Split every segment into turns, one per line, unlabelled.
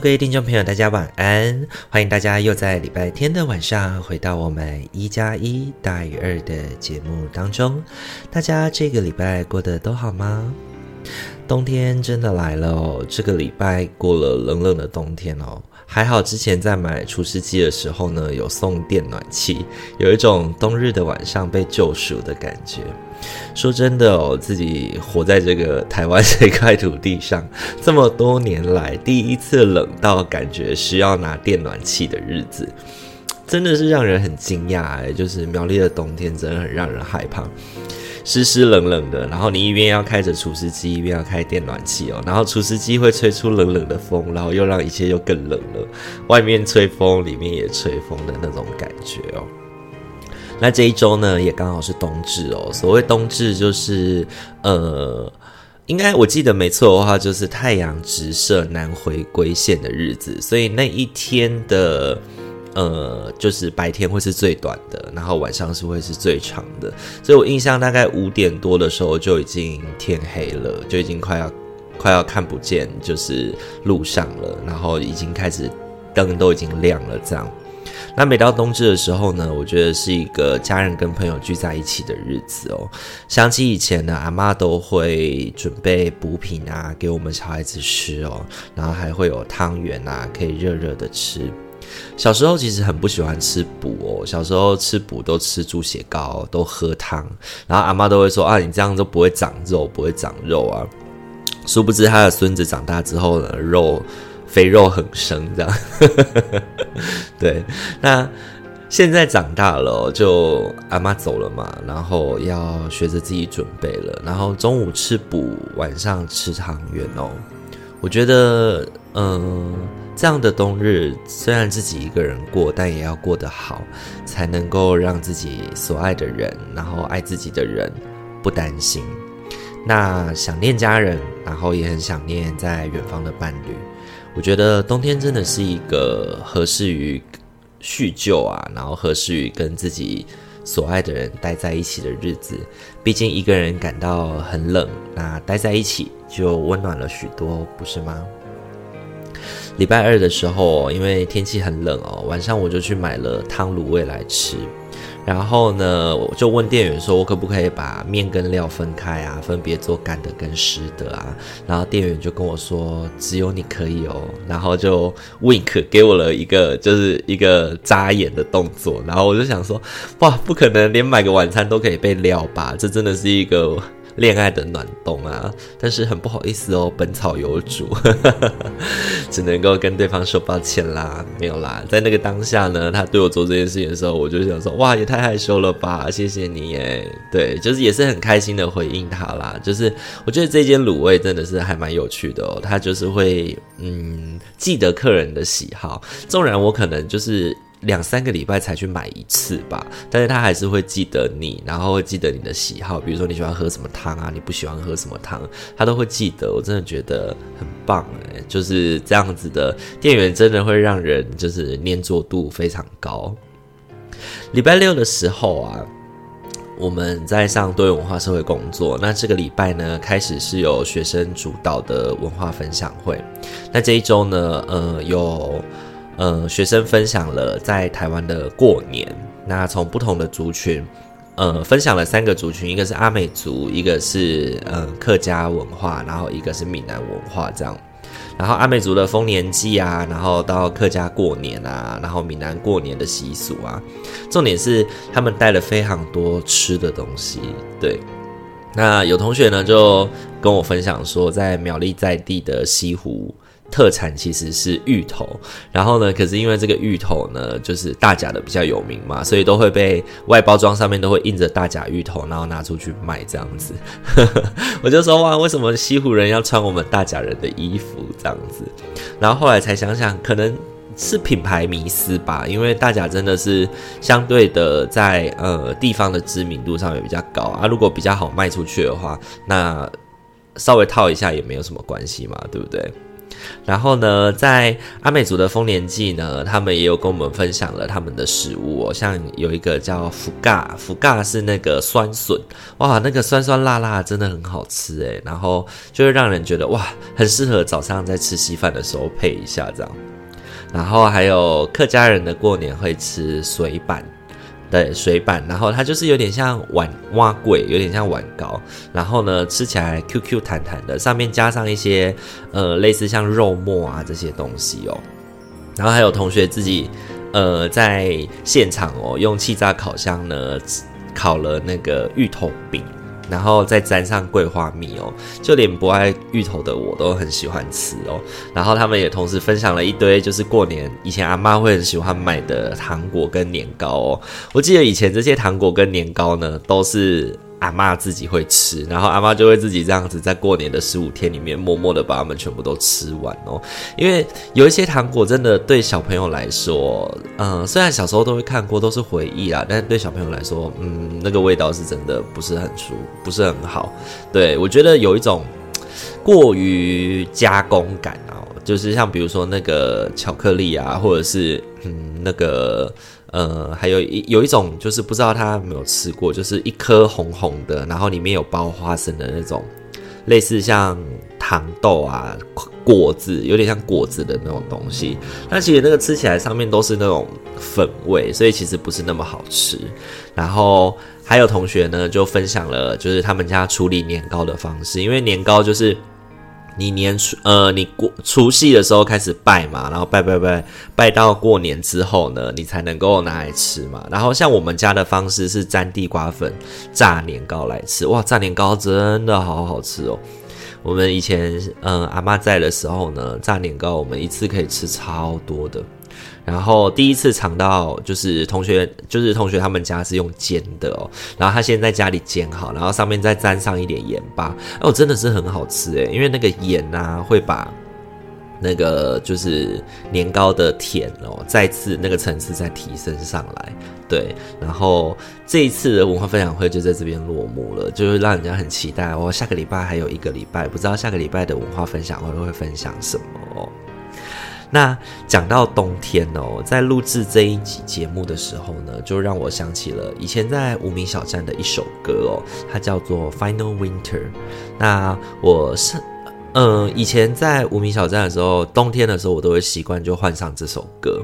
各位听众朋友，大家晚安！欢迎大家又在礼拜天的晚上回到我们一加一大于二的节目当中。大家这个礼拜过得都好吗？冬天真的来了哦，这个礼拜过了冷冷的冬天哦。还好之前在买除湿机的时候呢，有送电暖气，有一种冬日的晚上被救赎的感觉。说真的哦，自己活在这个台湾这块土地上，这么多年来第一次冷到感觉需要拿电暖气的日子，真的是让人很惊讶哎！就是苗栗的冬天真的很让人害怕，湿湿冷冷的，然后你一边要开着除湿机，一边要开电暖气哦，然后除湿机会吹出冷冷的风，然后又让一切又更冷了，外面吹风，里面也吹风的那种感觉哦。那这一周呢，也刚好是冬至哦。所谓冬至，就是呃，应该我记得没错的话，就是太阳直射南回归线的日子。所以那一天的呃，就是白天会是最短的，然后晚上是会是最长的。所以我印象大概五点多的时候就已经天黑了，就已经快要快要看不见就是路上了，然后已经开始灯都已经亮了，这样。那每到冬至的时候呢，我觉得是一个家人跟朋友聚在一起的日子哦。想起以前呢，阿妈都会准备补品啊，给我们小孩子吃哦，然后还会有汤圆啊，可以热热的吃。小时候其实很不喜欢吃补哦，小时候吃补都吃猪血糕，都喝汤，然后阿妈都会说啊，你这样都不会长肉，不会长肉啊。殊不知他的孙子长大之后呢，肉。肥肉很生，这样，对。那现在长大了，就阿妈走了嘛，然后要学着自己准备了。然后中午吃补，晚上吃汤圆哦。我觉得，嗯，这样的冬日虽然自己一个人过，但也要过得好，才能够让自己所爱的人，然后爱自己的人不担心。那想念家人，然后也很想念在远方的伴侣。我觉得冬天真的是一个合适于叙旧啊，然后合适于跟自己所爱的人待在一起的日子。毕竟一个人感到很冷，那待在一起就温暖了许多，不是吗？礼拜二的时候，因为天气很冷哦，晚上我就去买了汤卤味来吃。然后呢，我就问店员说：“我可不可以把面跟料分开啊？分别做干的跟湿的啊？”然后店员就跟我说：“只有你可以哦。”然后就 wink 给我了一个就是一个眨眼的动作。然后我就想说：“哇，不可能，连买个晚餐都可以被撩吧？这真的是一个。”恋爱的暖冬啊，但是很不好意思哦，本草有主，只能够跟对方说抱歉啦，没有啦。在那个当下呢，他对我做这件事情的时候，我就想说，哇，也太害羞了吧，谢谢你耶。对，就是也是很开心的回应他啦。就是我觉得这间卤味真的是还蛮有趣的哦，他就是会嗯记得客人的喜好，纵然我可能就是。两三个礼拜才去买一次吧，但是他还是会记得你，然后会记得你的喜好，比如说你喜欢喝什么汤啊，你不喜欢喝什么汤，他都会记得。我真的觉得很棒诶，就是这样子的店员真的会让人就是黏着度非常高。礼拜六的时候啊，我们在上多元文化社会工作，那这个礼拜呢，开始是由学生主导的文化分享会，那这一周呢，呃，有。呃学生分享了在台湾的过年，那从不同的族群，呃分享了三个族群，一个是阿美族，一个是呃客家文化，然后一个是闽南文化这样。然后阿美族的丰年祭啊，然后到客家过年啊，然后闽南过年的习俗啊，重点是他们带了非常多吃的东西。对，那有同学呢就跟我分享说，在苗栗在地的西湖。特产其实是芋头，然后呢，可是因为这个芋头呢，就是大甲的比较有名嘛，所以都会被外包装上面都会印着大甲芋头，然后拿出去卖这样子。我就说哇，为什么西湖人要穿我们大甲人的衣服这样子？然后后来才想想，可能是品牌迷思吧，因为大甲真的是相对的在呃地方的知名度上也比较高啊，如果比较好卖出去的话，那稍微套一下也没有什么关系嘛，对不对？然后呢，在阿美族的丰年祭呢，他们也有跟我们分享了他们的食物哦，像有一个叫福嘎，福嘎是那个酸笋，哇，那个酸酸辣辣真的很好吃诶，然后就会让人觉得哇，很适合早上在吃稀饭的时候配一下这样。然后还有客家人的过年会吃水板。对，水板，然后它就是有点像碗挖粿，有点像碗糕，然后呢，吃起来 Q Q 弹弹的，上面加上一些呃类似像肉末啊这些东西哦，然后还有同学自己呃在现场哦，用气炸烤箱呢烤了那个芋头饼。然后再沾上桂花蜜哦，就连不爱芋头的我都很喜欢吃哦。然后他们也同时分享了一堆，就是过年以前阿妈会很喜欢买的糖果跟年糕哦。我记得以前这些糖果跟年糕呢，都是。阿妈自己会吃，然后阿妈就会自己这样子在过年的十五天里面，默默的把它们全部都吃完哦。因为有一些糖果真的对小朋友来说，嗯，虽然小时候都会看过，都是回忆啦，但是对小朋友来说，嗯，那个味道是真的不是很熟，不是很好。对，我觉得有一种过于加工感哦，就是像比如说那个巧克力啊，或者是嗯那个。呃，还有一有一种就是不知道他有没有吃过，就是一颗红红的，然后里面有包花生的那种，类似像糖豆啊果子，有点像果子的那种东西。但其实那个吃起来上面都是那种粉味，所以其实不是那么好吃。然后还有同学呢就分享了，就是他们家处理年糕的方式，因为年糕就是。你年初呃，你过除夕的时候开始拜嘛，然后拜拜拜拜到过年之后呢，你才能够拿来吃嘛。然后像我们家的方式是沾地瓜粉炸年糕来吃，哇，炸年糕真的好好吃哦。我们以前嗯、阿妈在的时候呢，炸年糕我们一次可以吃超多的。然后第一次尝到，就是同学，就是同学他们家是用煎的哦。然后他先在家里煎好，然后上面再沾上一点盐巴，哦，真的是很好吃诶，因为那个盐啊会把那个就是年糕的甜哦，再次那个层次再提升上来。对，然后这一次的文化分享会就在这边落幕了，就是让人家很期待哦。下个礼拜还有一个礼拜，不知道下个礼拜的文化分享会会分享什么哦。那讲到冬天哦，在录制这一集节目的时候呢，就让我想起了以前在无名小站的一首歌哦，它叫做《Final Winter》。那我是，嗯，以前在无名小站的时候，冬天的时候，我都会习惯就换上这首歌。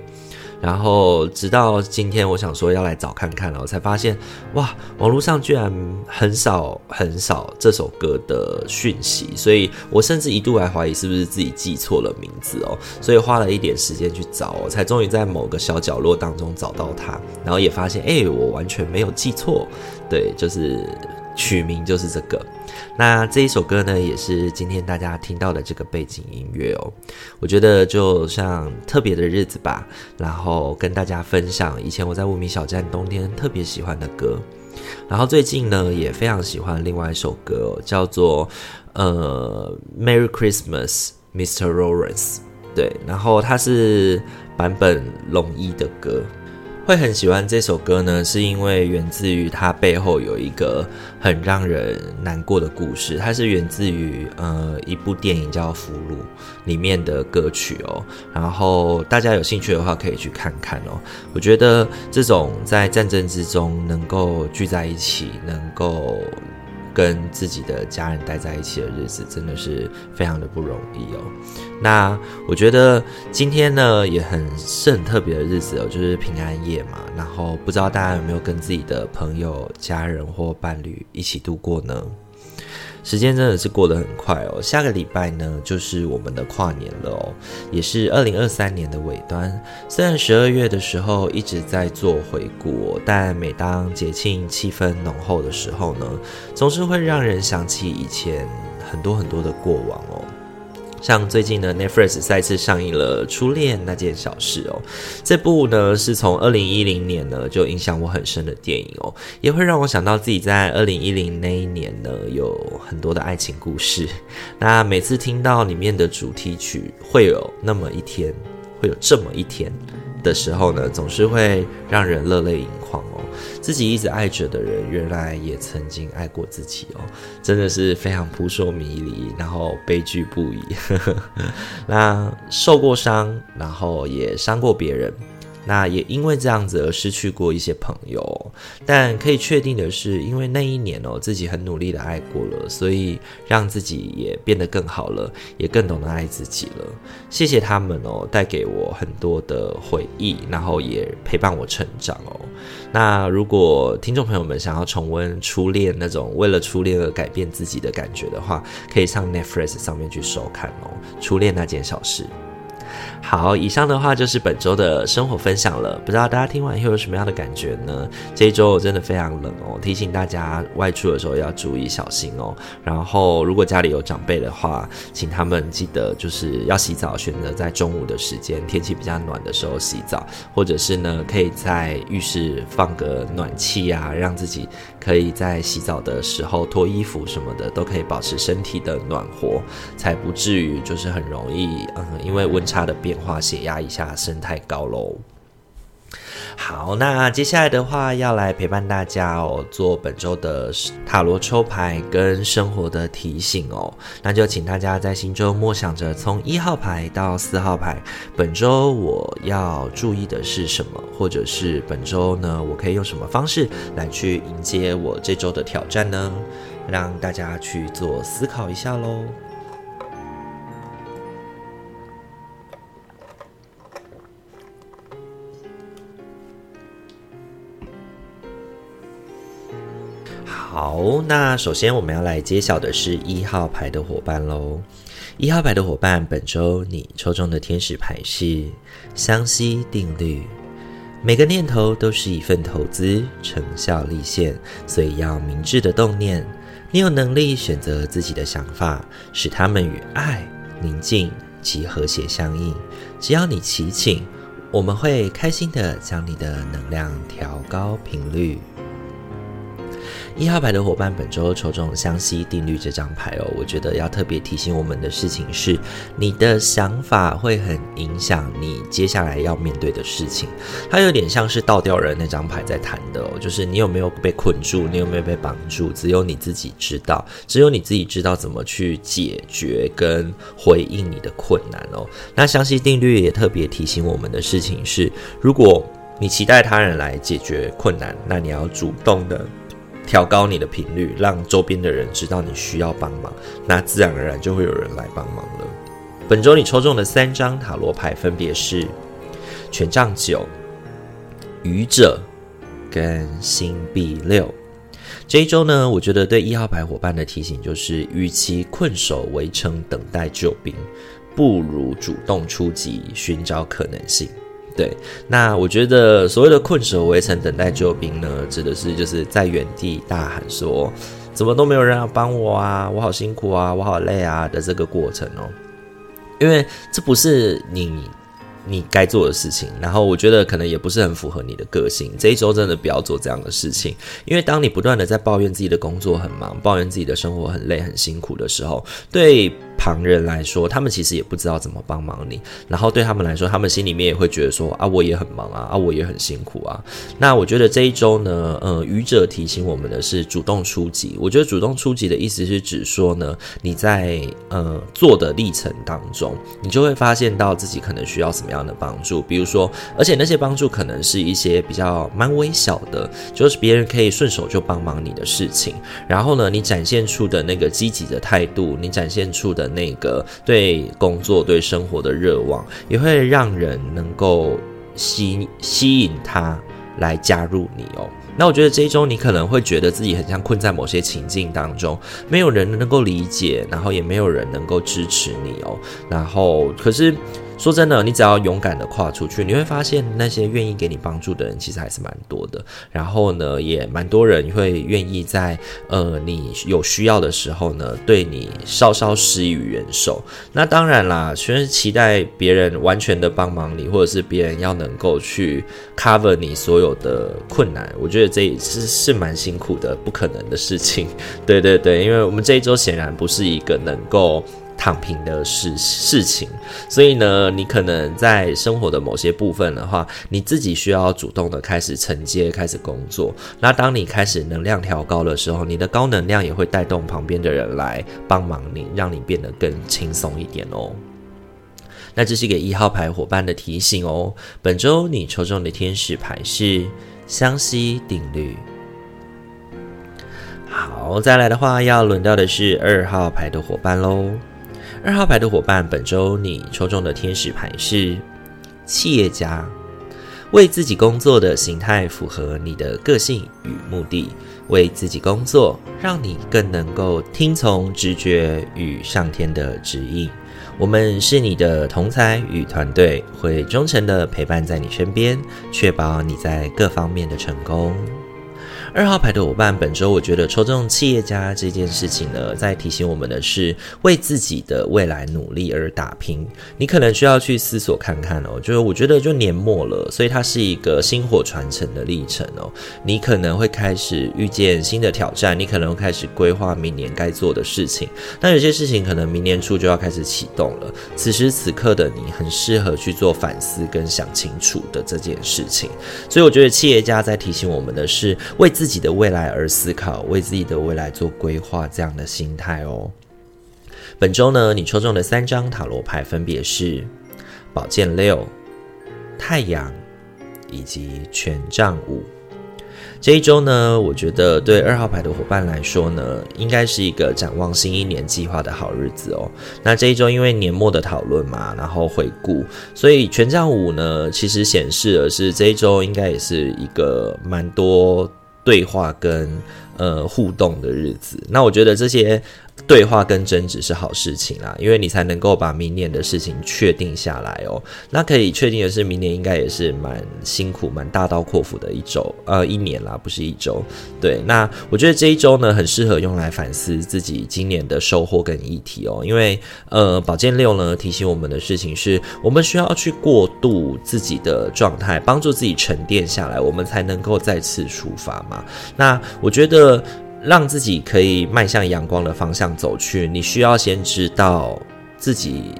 然后直到今天，我想说要来找看看了，我才发现，哇，网络上居然很少很少这首歌的讯息，所以我甚至一度还怀疑是不是自己记错了名字哦，所以花了一点时间去找，我才终于在某个小角落当中找到它，然后也发现，哎，我完全没有记错，对，就是。取名就是这个，那这一首歌呢，也是今天大家听到的这个背景音乐哦。我觉得就像特别的日子吧，然后跟大家分享以前我在无名小站冬天特别喜欢的歌，然后最近呢也非常喜欢另外一首歌哦，叫做呃《Merry Christmas, Mr. Lawrence》，对，然后它是坂本龙一的歌。会很喜欢这首歌呢，是因为源自于它背后有一个很让人难过的故事。它是源自于呃一部电影叫《俘虏》里面的歌曲哦。然后大家有兴趣的话可以去看看哦。我觉得这种在战争之中能够聚在一起，能够跟自己的家人待在一起的日子，真的是非常的不容易哦。那我觉得今天呢，也很是很特别的日子哦，就是平安夜嘛。然后不知道大家有没有跟自己的朋友、家人或伴侣一起度过呢？时间真的是过得很快哦，下个礼拜呢就是我们的跨年了哦，也是二零二三年的尾端。虽然十二月的时候一直在做回顾，但每当节庆气氛浓厚的时候呢，总是会让人想起以前很多很多的过往哦。像最近呢，Netflix 再次上映了《初恋那件小事》哦，这部呢是从二零一零年呢就影响我很深的电影哦，也会让我想到自己在二零一零那一年呢有很多的爱情故事。那每次听到里面的主题曲“会有那么一天，会有这么一天”的时候呢，总是会让人热泪盈眶。自己一直爱着的人，原来也曾经爱过自己哦，真的是非常扑朔迷离，然后悲剧不已。那受过伤，然后也伤过别人。那也因为这样子而失去过一些朋友，但可以确定的是，因为那一年哦，自己很努力的爱过了，所以让自己也变得更好了，也更懂得爱自己了。谢谢他们哦，带给我很多的回忆，然后也陪伴我成长哦。那如果听众朋友们想要重温初恋那种为了初恋而改变自己的感觉的话，可以上 Netflix 上面去收看哦，《初恋那件小事》。好，以上的话就是本周的生活分享了。不知道大家听完以后有什么样的感觉呢？这一周我真的非常冷哦，提醒大家外出的时候要注意小心哦。然后，如果家里有长辈的话，请他们记得就是要洗澡，选择在中午的时间，天气比较暖的时候洗澡，或者是呢，可以在浴室放个暖气啊，让自己可以在洗澡的时候脱衣服什么的，都可以保持身体的暖和，才不至于就是很容易嗯，因为温差的变。化血压一下升太高喽。好，那接下来的话要来陪伴大家哦，做本周的塔罗抽牌跟生活的提醒哦。那就请大家在心中默想着，从一号牌到四号牌，本周我要注意的是什么，或者是本周呢，我可以用什么方式来去迎接我这周的挑战呢？让大家去做思考一下喽。好，那首先我们要来揭晓的是一号牌的伙伴喽。一号牌的伙伴，本周你抽中的天使牌是相吸定律。每个念头都是一份投资，成效立现，所以要明智的动念。你有能力选择自己的想法，使他们与爱、宁静及和谐相应。只要你祈请，我们会开心的将你的能量调高频率。一号牌的伙伴，本周抽中相吸定律这张牌哦，我觉得要特别提醒我们的事情是，你的想法会很影响你接下来要面对的事情。它有点像是倒吊人那张牌在谈的哦，就是你有没有被困住，你有没有被绑住，只有你自己知道，只有你自己知道怎么去解决跟回应你的困难哦。那相吸定律也特别提醒我们的事情是，如果你期待他人来解决困难，那你要主动的。调高你的频率，让周边的人知道你需要帮忙，那自然而然就会有人来帮忙了。本周你抽中的三张塔罗牌分别是权杖九、愚者跟星币六。这一周呢，我觉得对一号牌伙伴的提醒就是，与其困守围城等待救兵，不如主动出击，寻找可能性。对，那我觉得所谓的困守围城等待救兵呢，指的是就是在原地大喊说，怎么都没有人要帮我啊，我好辛苦啊，我好累啊的这个过程哦，因为这不是你。你该做的事情，然后我觉得可能也不是很符合你的个性。这一周真的不要做这样的事情，因为当你不断的在抱怨自己的工作很忙，抱怨自己的生活很累、很辛苦的时候，对旁人来说，他们其实也不知道怎么帮忙你。然后对他们来说，他们心里面也会觉得说啊，我也很忙啊，啊，我也很辛苦啊。那我觉得这一周呢，呃，愚者提醒我们的是主动出击。我觉得主动出击的意思是指说呢，你在呃做的历程当中，你就会发现到自己可能需要什么样的帮助。比如说，而且那些帮助可能是一些比较蛮微小的，就是别人可以顺手就帮忙你的事情。然后呢，你展现出的那个积极的态度，你展现出的那个对工作、对生活的热望，也会让人能够吸吸引他来加入你哦。那我觉得这一周你可能会觉得自己很像困在某些情境当中，没有人能够理解，然后也没有人能够支持你哦。然后可是。说真的，你只要勇敢的跨出去，你会发现那些愿意给你帮助的人其实还是蛮多的。然后呢，也蛮多人会愿意在呃你有需要的时候呢，对你稍稍施予援手。那当然啦，全是期待别人完全的帮忙你，或者是别人要能够去 cover 你所有的困难。我觉得这也是是蛮辛苦的，不可能的事情。对对对，因为我们这一周显然不是一个能够。躺平的事事情，所以呢，你可能在生活的某些部分的话，你自己需要主动的开始承接，开始工作。那当你开始能量调高的时候，你的高能量也会带动旁边的人来帮忙你，让你变得更轻松一点哦。那这是给一号牌伙伴的提醒哦。本周你抽中的天使牌是相吸定律。好，再来的话，要轮到的是二号牌的伙伴喽。二号牌的伙伴，本周你抽中的天使牌是企业家，为自己工作的形态符合你的个性与目的，为自己工作，让你更能够听从直觉与上天的指引。我们是你的同才与团队，会忠诚地陪伴在你身边，确保你在各方面的成功。二号牌的伙伴，本周我觉得抽中企业家这件事情呢，在提醒我们的是为自己的未来努力而打拼。你可能需要去思索看看哦，就是我觉得就年末了，所以它是一个薪火传承的历程哦。你可能会开始遇见新的挑战，你可能会开始规划明年该做的事情。那有些事情可能明年初就要开始启动了。此时此刻的你，很适合去做反思跟想清楚的这件事情。所以我觉得企业家在提醒我们的是为自。自己的未来而思考，为自己的未来做规划，这样的心态哦。本周呢，你抽中的三张塔罗牌分别是宝剑六、太阳以及权杖五。这一周呢，我觉得对二号牌的伙伴来说呢，应该是一个展望新一年计划的好日子哦。那这一周因为年末的讨论嘛，然后回顾，所以权杖五呢，其实显示的是这一周应该也是一个蛮多。对话跟呃互动的日子，那我觉得这些。对话跟争执是好事情啦，因为你才能够把明年的事情确定下来哦。那可以确定的是，明年应该也是蛮辛苦、蛮大刀阔斧的一周，呃，一年啦，不是一周。对，那我觉得这一周呢，很适合用来反思自己今年的收获跟议题哦。因为呃，宝剑六呢提醒我们的事情是，我们需要去过渡自己的状态，帮助自己沉淀下来，我们才能够再次出发嘛。那我觉得。让自己可以迈向阳光的方向走去，你需要先知道自己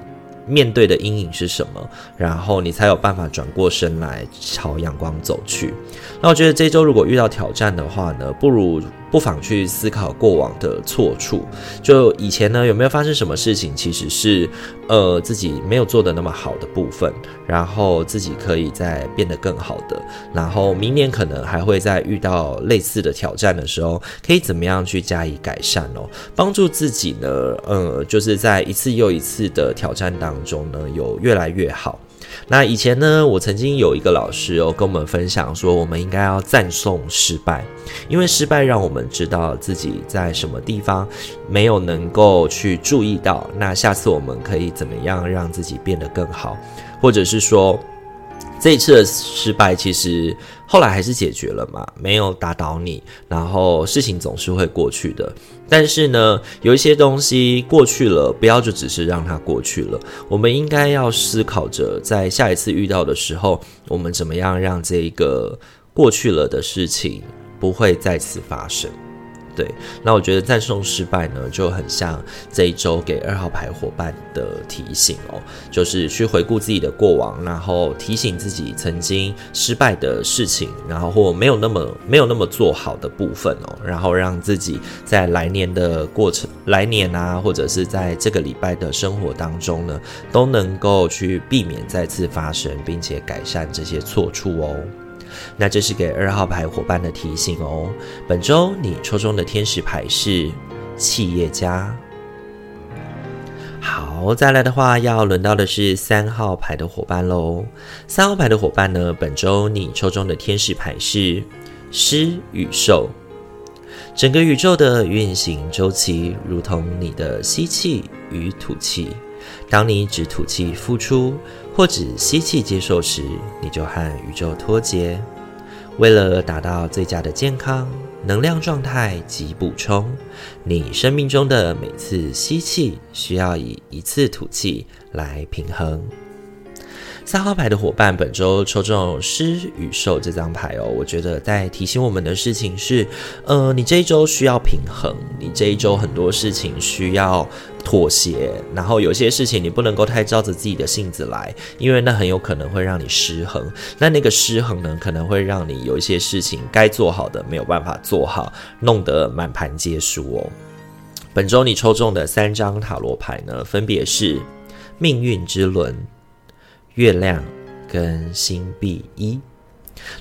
面对的阴影是什么，然后你才有办法转过身来朝阳光走去。那我觉得这周如果遇到挑战的话呢，不如。不妨去思考过往的错处，就以前呢有没有发生什么事情，其实是呃自己没有做的那么好的部分，然后自己可以再变得更好的，然后明年可能还会再遇到类似的挑战的时候，可以怎么样去加以改善哦，帮助自己呢，呃，就是在一次又一次的挑战当中呢，有越来越好。那以前呢，我曾经有一个老师哦，跟我们分享说，我们应该要赞颂失败，因为失败让我们知道自己在什么地方没有能够去注意到，那下次我们可以怎么样让自己变得更好，或者是说。这一次的失败，其实后来还是解决了嘛，没有打倒你，然后事情总是会过去的。但是呢，有一些东西过去了，不要就只是让它过去了，我们应该要思考着，在下一次遇到的时候，我们怎么样让这一个过去了的事情不会再次发生。对，那我觉得赞颂失败呢，就很像这一周给二号牌伙伴的提醒哦，就是去回顾自己的过往，然后提醒自己曾经失败的事情，然后或没有那么没有那么做好的部分哦，然后让自己在来年的过程，来年啊，或者是在这个礼拜的生活当中呢，都能够去避免再次发生，并且改善这些错处哦。那这是给二号牌伙伴的提醒哦。本周你抽中的天使牌是企业家。好，再来的话，要轮到的是三号牌的伙伴喽。三号牌的伙伴呢，本周你抽中的天使牌是狮与兽。整个宇宙的运行周期，如同你的吸气与吐气。当你只吐气付出，或只吸气接受时，你就和宇宙脱节。为了达到最佳的健康、能量状态及补充，你生命中的每次吸气需要以一次吐气来平衡。三号牌的伙伴，本周抽中狮与兽这张牌哦，我觉得在提醒我们的事情是，呃，你这一周需要平衡，你这一周很多事情需要妥协，然后有些事情你不能够太照着自己的性子来，因为那很有可能会让你失衡。那那个失衡呢，可能会让你有一些事情该做好的没有办法做好，弄得满盘皆输哦。本周你抽中的三张塔罗牌呢，分别是命运之轮。月亮跟星币一，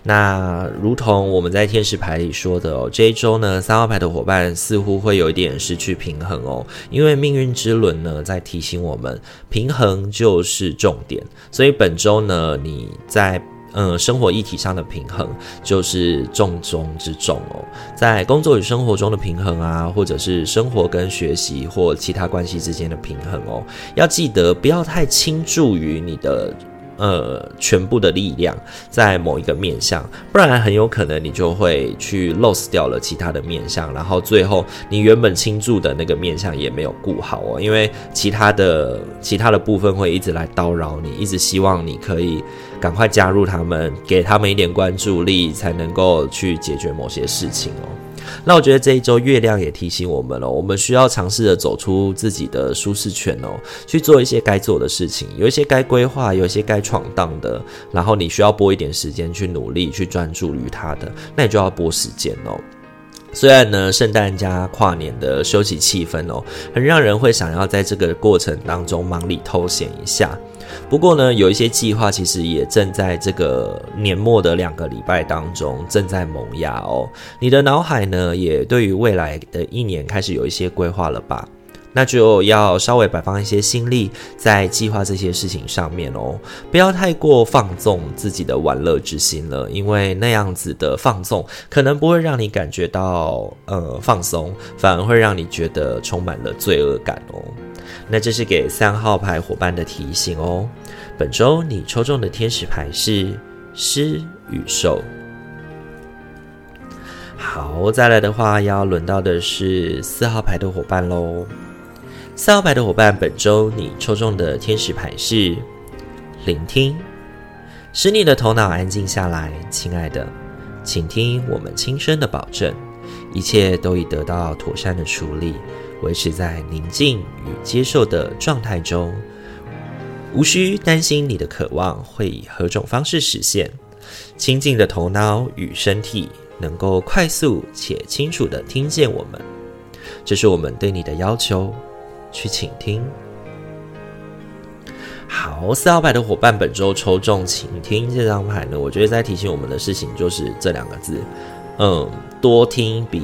那如同我们在天使牌里说的哦，这一周呢，三号牌的伙伴似乎会有一点失去平衡哦，因为命运之轮呢在提醒我们，平衡就是重点，所以本周呢，你在嗯生活议题上的平衡就是重中之重哦，在工作与生活中的平衡啊，或者是生活跟学习或其他关系之间的平衡哦，要记得不要太倾注于你的。呃，全部的力量在某一个面向，不然很有可能你就会去 lose 掉了其他的面向，然后最后你原本倾注的那个面向也没有顾好哦，因为其他的其他的部分会一直来叨扰你，一直希望你可以赶快加入他们，给他们一点关注力，才能够去解决某些事情哦。那我觉得这一周月亮也提醒我们了，我们需要尝试着走出自己的舒适圈哦，去做一些该做的事情，有一些该规划，有一些该闯荡的，然后你需要拨一点时间去努力，去专注于它的，那你就要拨时间哦。虽然呢，圣诞加跨年的休息气氛哦，很让人会想要在这个过程当中忙里偷闲一下。不过呢，有一些计划其实也正在这个年末的两个礼拜当中正在萌芽哦。你的脑海呢，也对于未来的一年开始有一些规划了吧？那就要稍微摆放一些心力在计划这些事情上面哦，不要太过放纵自己的玩乐之心了，因为那样子的放纵可能不会让你感觉到呃放松，反而会让你觉得充满了罪恶感哦。那这是给三号牌伙伴的提醒哦。本周你抽中的天使牌是狮与兽。好，再来的话要轮到的是四号牌的伙伴喽。四号牌的伙伴，本周你抽中的天使牌是聆听，使你的头脑安静下来，亲爱的，请听我们轻声的保证，一切都已得到妥善的处理，维持在宁静与接受的状态中，无需担心你的渴望会以何种方式实现。清静的头脑与身体能够快速且清楚地听见我们，这是我们对你的要求。去倾听。好，四号牌的伙伴，本周抽中倾听这张牌呢，我觉得在提醒我们的事情就是这两个字，嗯，多听比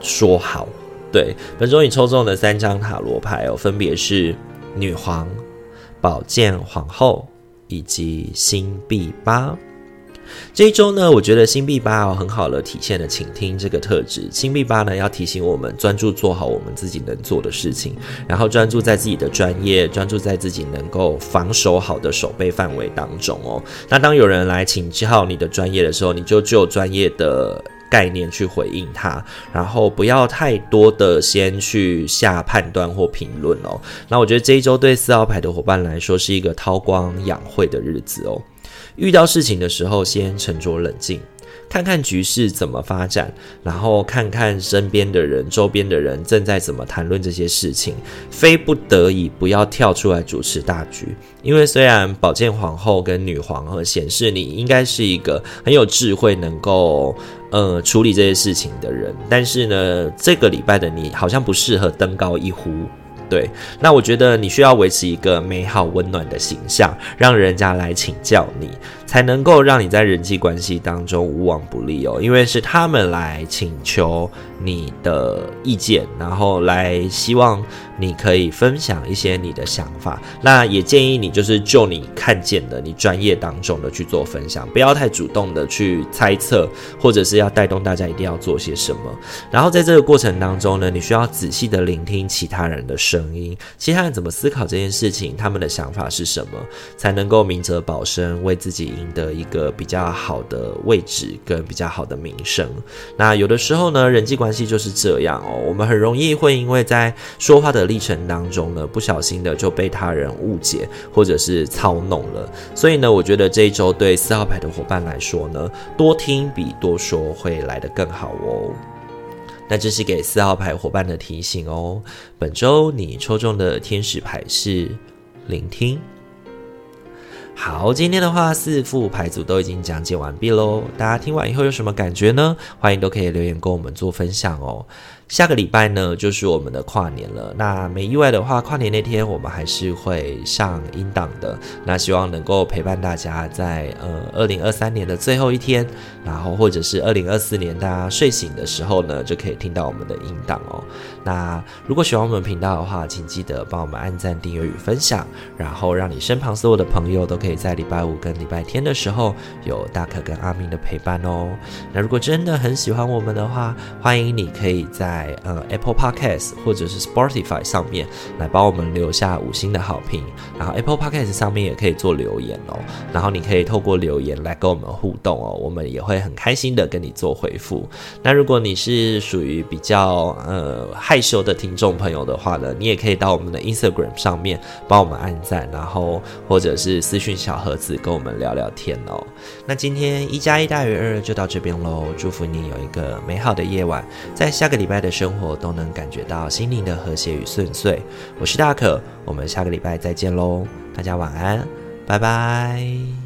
说好。对，本周你抽中的三张塔罗牌哦，分别是女皇、宝剑皇后以及星币八。这一周呢，我觉得星币八哦，很好的体现了倾听这个特质。星币八呢，要提醒我们专注做好我们自己能做的事情，然后专注在自己的专业，专注在自己能够防守好的守备范围当中哦。那当有人来请教你的专业的时候，你就就专业的概念去回应他，然后不要太多的先去下判断或评论哦。那我觉得这一周对四号牌的伙伴来说是一个韬光养晦的日子哦。遇到事情的时候，先沉着冷静，看看局势怎么发展，然后看看身边的人、周边的人正在怎么谈论这些事情，非不得已不要跳出来主持大局。因为虽然宝剑皇后跟女皇和显示你应该是一个很有智慧、能够呃处理这些事情的人，但是呢，这个礼拜的你好像不适合登高一呼。对，那我觉得你需要维持一个美好温暖的形象，让人家来请教你，才能够让你在人际关系当中无往不利哦。因为是他们来请求你的意见，然后来希望你可以分享一些你的想法。那也建议你就是就你看见的、你专业当中的去做分享，不要太主动的去猜测，或者是要带动大家一定要做些什么。然后在这个过程当中呢，你需要仔细的聆听其他人的声音，其他人怎么思考这件事情，他们的想法是什么，才能够明哲保身，为自己赢得一个比较好的位置跟比较好的名声。那有的时候呢，人际关关系就是这样哦，我们很容易会因为在说话的历程当中呢，不小心的就被他人误解或者是操弄了。所以呢，我觉得这一周对四号牌的伙伴来说呢，多听比多说会来得更好哦。那这是给四号牌伙伴的提醒哦。本周你抽中的天使牌是聆听。好，今天的话四副牌组都已经讲解完毕喽。大家听完以后有什么感觉呢？欢迎都可以留言跟我们做分享哦。下个礼拜呢，就是我们的跨年了。那没意外的话，跨年那天我们还是会上音档的。那希望能够陪伴大家在呃二零二三年的最后一天，然后或者是二零二四年大家睡醒的时候呢，就可以听到我们的音档哦。那如果喜欢我们频道的话，请记得帮我们按赞、订阅与分享，然后让你身旁所有的朋友都可以在礼拜五跟礼拜天的时候有大可跟阿明的陪伴哦。那如果真的很喜欢我们的话，欢迎你可以在呃 Apple Podcast 或者是 Spotify 上面来帮我们留下五星的好评，然后 Apple Podcast 上面也可以做留言哦，然后你可以透过留言来跟我们互动哦，我们也会很开心的跟你做回复。那如果你是属于比较呃害羞的听众朋友的话呢，你也可以到我们的 Instagram 上面帮我们按赞，然后或者是私讯小盒子跟我们聊聊天哦。那今天一加一大于二就到这边喽，祝福你有一个美好的夜晚，在下个礼拜的生活都能感觉到心灵的和谐与顺遂。我是大可，我们下个礼拜再见喽，大家晚安，拜拜。